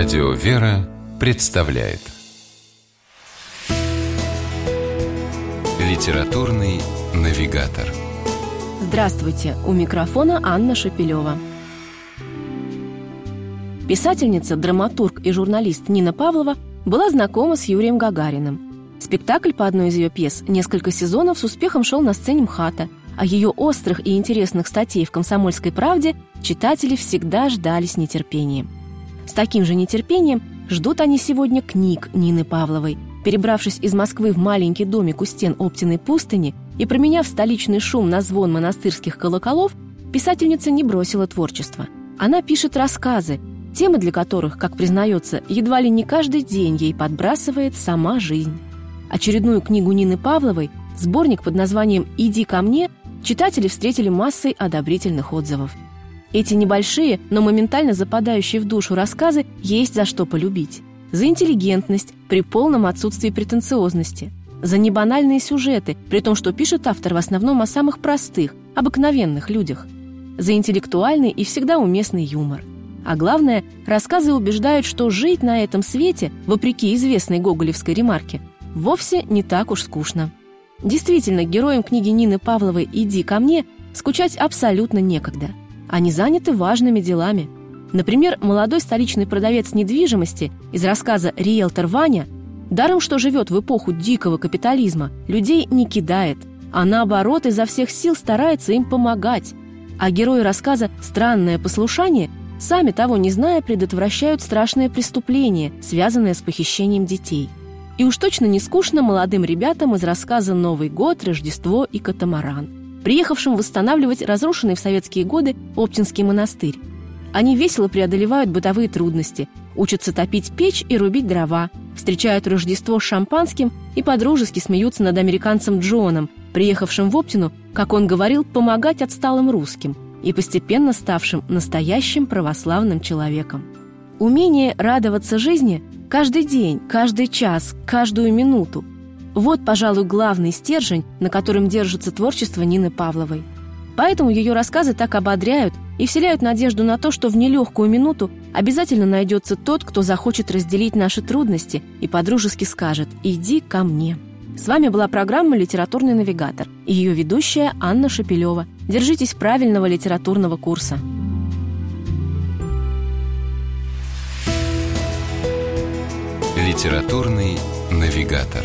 Радио «Вера» представляет Литературный навигатор Здравствуйте! У микрофона Анна Шапилева. Писательница, драматург и журналист Нина Павлова была знакома с Юрием Гагариным. Спектакль по одной из ее пьес несколько сезонов с успехом шел на сцене МХАТа, а ее острых и интересных статей в «Комсомольской правде» читатели всегда ждали с нетерпением. С таким же нетерпением ждут они сегодня книг Нины Павловой. Перебравшись из Москвы в маленький домик у стен Оптиной пустыни и променяв столичный шум на звон монастырских колоколов, писательница не бросила творчество. Она пишет рассказы, темы для которых, как признается, едва ли не каждый день ей подбрасывает сама жизнь. Очередную книгу Нины Павловой, сборник под названием «Иди ко мне», читатели встретили массой одобрительных отзывов – эти небольшие, но моментально западающие в душу рассказы есть за что полюбить. За интеллигентность при полном отсутствии претенциозности. За небанальные сюжеты, при том, что пишет автор в основном о самых простых, обыкновенных людях. За интеллектуальный и всегда уместный юмор. А главное, рассказы убеждают, что жить на этом свете, вопреки известной гоголевской ремарке, вовсе не так уж скучно. Действительно, героям книги Нины Павловой «Иди ко мне» скучать абсолютно некогда – они заняты важными делами. Например, молодой столичный продавец недвижимости из рассказа «Риэлтор Ваня» даром, что живет в эпоху дикого капитализма, людей не кидает, а наоборот изо всех сил старается им помогать. А герои рассказа «Странное послушание» сами того не зная предотвращают страшное преступление, связанное с похищением детей. И уж точно не скучно молодым ребятам из рассказа «Новый год», «Рождество» и «Катамаран» приехавшим восстанавливать разрушенный в советские годы Оптинский монастырь. Они весело преодолевают бытовые трудности, учатся топить печь и рубить дрова, встречают Рождество с шампанским и подружески смеются над американцем Джоном, приехавшим в Оптину, как он говорил, помогать отсталым русским и постепенно ставшим настоящим православным человеком. Умение радоваться жизни каждый день, каждый час, каждую минуту – вот, пожалуй, главный стержень, на котором держится творчество Нины Павловой. Поэтому ее рассказы так ободряют и вселяют надежду на то, что в нелегкую минуту обязательно найдется тот, кто захочет разделить наши трудности и подружески скажет «иди ко мне». С вами была программа «Литературный навигатор» и ее ведущая Анна Шапилева. Держитесь правильного литературного курса. Литературный навигатор.